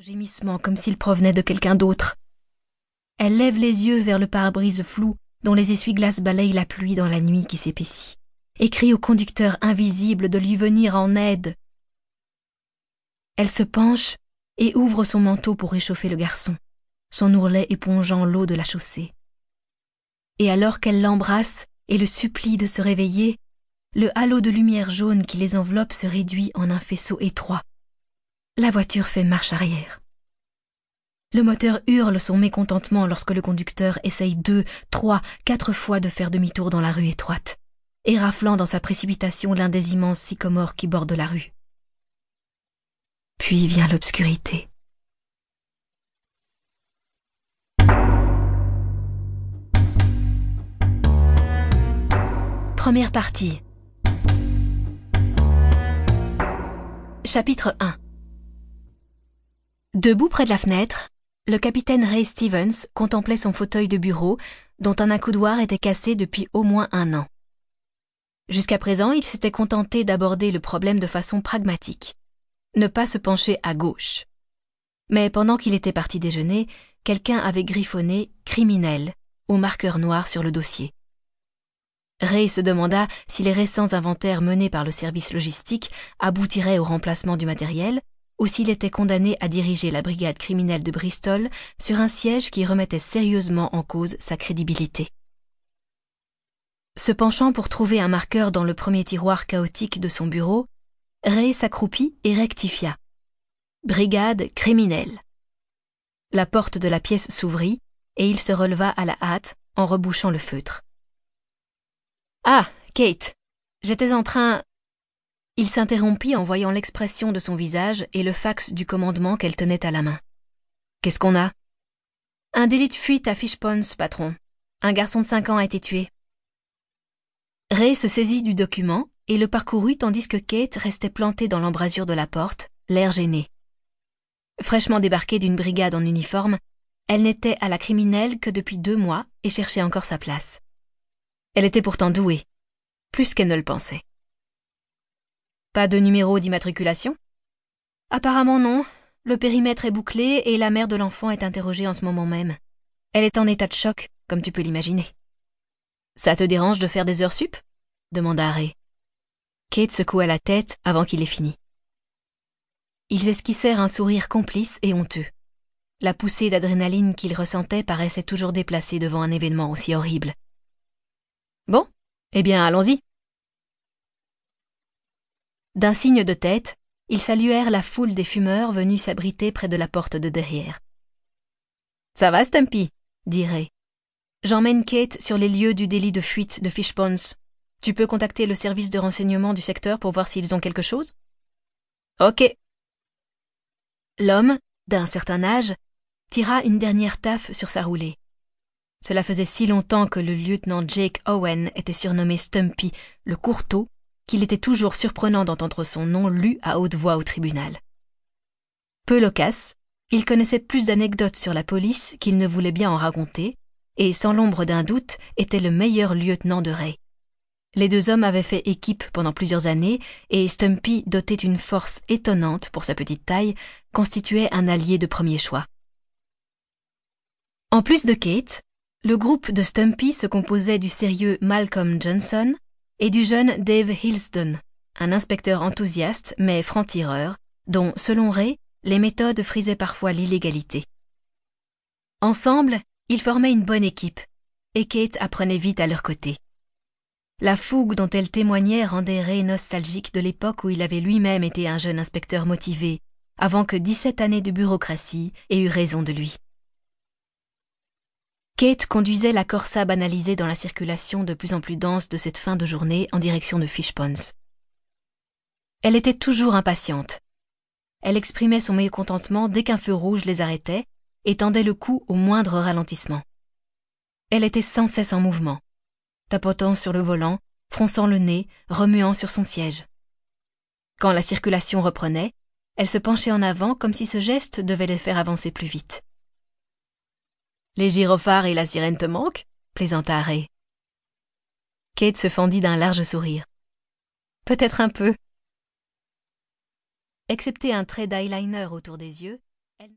gémissement comme s'il provenait de quelqu'un d'autre. Elle lève les yeux vers le pare-brise flou dont les essuie-glaces balayent la pluie dans la nuit qui s'épaissit, et crie au conducteur invisible de lui venir en aide. Elle se penche et ouvre son manteau pour réchauffer le garçon, son ourlet épongeant l'eau de la chaussée. Et alors qu'elle l'embrasse et le supplie de se réveiller, le halo de lumière jaune qui les enveloppe se réduit en un faisceau étroit. La voiture fait marche arrière. Le moteur hurle son mécontentement lorsque le conducteur essaye deux, trois, quatre fois de faire demi-tour dans la rue étroite, éraflant dans sa précipitation l'un des immenses sycomores qui bordent la rue. Puis vient l'obscurité. Première partie. Chapitre 1 Debout près de la fenêtre, le capitaine Ray Stevens contemplait son fauteuil de bureau, dont un accoudoir était cassé depuis au moins un an. Jusqu'à présent, il s'était contenté d'aborder le problème de façon pragmatique. Ne pas se pencher à gauche. Mais pendant qu'il était parti déjeuner, quelqu'un avait griffonné criminel au marqueur noir sur le dossier. Ray se demanda si les récents inventaires menés par le service logistique aboutiraient au remplacement du matériel ou s'il était condamné à diriger la brigade criminelle de Bristol sur un siège qui remettait sérieusement en cause sa crédibilité. Se penchant pour trouver un marqueur dans le premier tiroir chaotique de son bureau, Ray s'accroupit et rectifia. Brigade criminelle. La porte de la pièce s'ouvrit et il se releva à la hâte en rebouchant le feutre. Ah, Kate, j'étais en train. Il s'interrompit en voyant l'expression de son visage et le fax du commandement qu'elle tenait à la main. Qu'est-ce qu'on a Un délit de fuite à Fishponds, patron. Un garçon de cinq ans a été tué. Ray se saisit du document et le parcourut tandis que Kate restait plantée dans l'embrasure de la porte, l'air gêné. Fraîchement débarquée d'une brigade en uniforme, elle n'était à la criminelle que depuis deux mois et cherchait encore sa place. Elle était pourtant douée, plus qu'elle ne le pensait. Pas de numéro d'immatriculation Apparemment non. Le périmètre est bouclé et la mère de l'enfant est interrogée en ce moment même. Elle est en état de choc, comme tu peux l'imaginer. Ça te dérange de faire des heures sup? demanda Ray. Kate secoua la tête avant qu'il ait fini. Ils esquissèrent un sourire complice et honteux. La poussée d'adrénaline qu'ils ressentaient paraissait toujours déplacée devant un événement aussi horrible. Bon, eh bien allons-y. D'un signe de tête, ils saluèrent la foule des fumeurs venus s'abriter près de la porte de derrière. Ça va, Stumpy? dit Ray. J'emmène Kate sur les lieux du délit de fuite de Fishponds. Tu peux contacter le service de renseignement du secteur pour voir s'ils ont quelque chose? Ok. L'homme, d'un certain âge, tira une dernière taffe sur sa roulée. Cela faisait si longtemps que le lieutenant Jake Owen était surnommé Stumpy, le courteau, qu'il était toujours surprenant d'entendre son nom lu à haute voix au tribunal. Peu loquace, il connaissait plus d'anecdotes sur la police qu'il ne voulait bien en raconter, et sans l'ombre d'un doute était le meilleur lieutenant de Ray. Les deux hommes avaient fait équipe pendant plusieurs années, et Stumpy, doté d'une force étonnante pour sa petite taille, constituait un allié de premier choix. En plus de Kate, le groupe de Stumpy se composait du sérieux Malcolm Johnson et du jeune Dave Hilsdon, un inspecteur enthousiaste mais franc-tireur, dont, selon Ray, les méthodes frisaient parfois l'illégalité. Ensemble, ils formaient une bonne équipe, et Kate apprenait vite à leur côté. La fougue dont elle témoignait rendait Ray nostalgique de l'époque où il avait lui-même été un jeune inspecteur motivé, avant que dix-sept années de bureaucratie aient eu raison de lui. Kate conduisait la Corsa banalisée dans la circulation de plus en plus dense de cette fin de journée en direction de Fishponds. Elle était toujours impatiente. Elle exprimait son mécontentement dès qu'un feu rouge les arrêtait et tendait le cou au moindre ralentissement. Elle était sans cesse en mouvement, tapotant sur le volant, fronçant le nez, remuant sur son siège. Quand la circulation reprenait, elle se penchait en avant comme si ce geste devait les faire avancer plus vite. Les gyrophares et la sirène te manquent plaisanta Ray. Kate se fendit d'un large sourire. Peut-être un peu. Excepté un trait d'eyeliner autour des yeux,